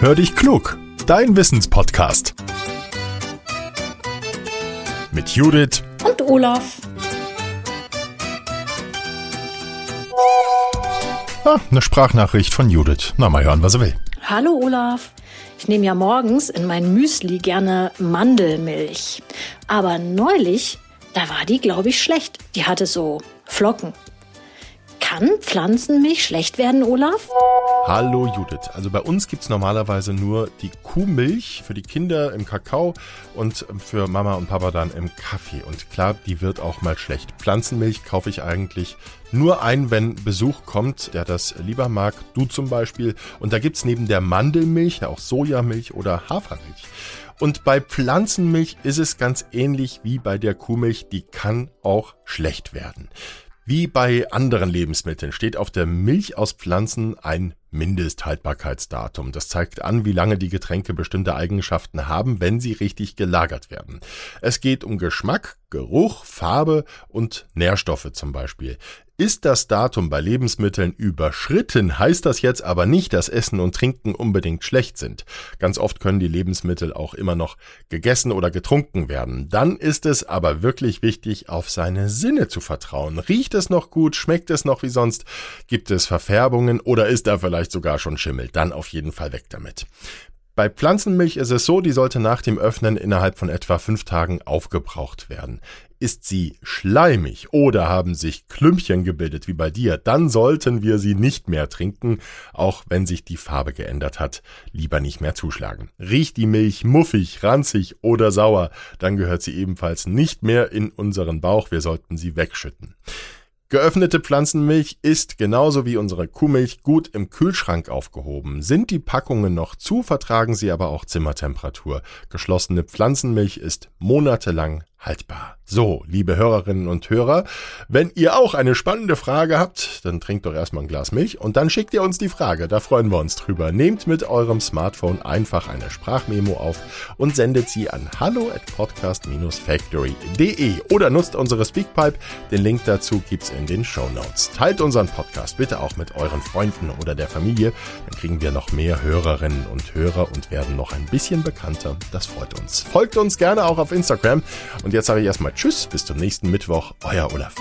Hör dich klug, dein Wissenspodcast. Mit Judith und Olaf. Ah, eine Sprachnachricht von Judith. Na, mal hören, was er will. Hallo Olaf. Ich nehme ja morgens in mein Müsli gerne Mandelmilch. Aber neulich, da war die, glaube ich, schlecht. Die hatte so Flocken. Kann Pflanzenmilch schlecht werden, Olaf? Hallo Judith. Also bei uns gibt's normalerweise nur die Kuhmilch für die Kinder im Kakao und für Mama und Papa dann im Kaffee. Und klar, die wird auch mal schlecht. Pflanzenmilch kaufe ich eigentlich nur ein, wenn Besuch kommt, der das lieber mag. Du zum Beispiel. Und da gibt's neben der Mandelmilch auch Sojamilch oder Hafermilch. Und bei Pflanzenmilch ist es ganz ähnlich wie bei der Kuhmilch. Die kann auch schlecht werden. Wie bei anderen Lebensmitteln steht auf der Milch aus Pflanzen ein Mindesthaltbarkeitsdatum. Das zeigt an, wie lange die Getränke bestimmte Eigenschaften haben, wenn sie richtig gelagert werden. Es geht um Geschmack, Geruch, Farbe und Nährstoffe zum Beispiel. Ist das Datum bei Lebensmitteln überschritten, heißt das jetzt aber nicht, dass Essen und Trinken unbedingt schlecht sind. Ganz oft können die Lebensmittel auch immer noch gegessen oder getrunken werden. Dann ist es aber wirklich wichtig, auf seine Sinne zu vertrauen. Riecht es noch gut? Schmeckt es noch wie sonst? Gibt es Verfärbungen oder ist da vielleicht sogar schon Schimmel? Dann auf jeden Fall weg damit. Bei Pflanzenmilch ist es so, die sollte nach dem Öffnen innerhalb von etwa fünf Tagen aufgebraucht werden. Ist sie schleimig oder haben sich Klümpchen gebildet wie bei dir, dann sollten wir sie nicht mehr trinken, auch wenn sich die Farbe geändert hat. Lieber nicht mehr zuschlagen. Riecht die Milch muffig, ranzig oder sauer, dann gehört sie ebenfalls nicht mehr in unseren Bauch. Wir sollten sie wegschütten. Geöffnete Pflanzenmilch ist genauso wie unsere Kuhmilch gut im Kühlschrank aufgehoben. Sind die Packungen noch zu, vertragen sie aber auch Zimmertemperatur. Geschlossene Pflanzenmilch ist monatelang haltbar. So, liebe Hörerinnen und Hörer, wenn ihr auch eine spannende Frage habt, dann trinkt doch erstmal ein Glas Milch und dann schickt ihr uns die Frage. Da freuen wir uns drüber. Nehmt mit eurem Smartphone einfach eine Sprachmemo auf und sendet sie an hallo at podcast-factory.de oder nutzt unsere Speakpipe. Den Link dazu gibt's in den Show Notes. Teilt unseren Podcast bitte auch mit euren Freunden oder der Familie. Dann kriegen wir noch mehr Hörerinnen und Hörer und werden noch ein bisschen bekannter. Das freut uns. Folgt uns gerne auch auf Instagram. Und jetzt sage ich erstmal Tschüss, bis zum nächsten Mittwoch. Euer Olaf.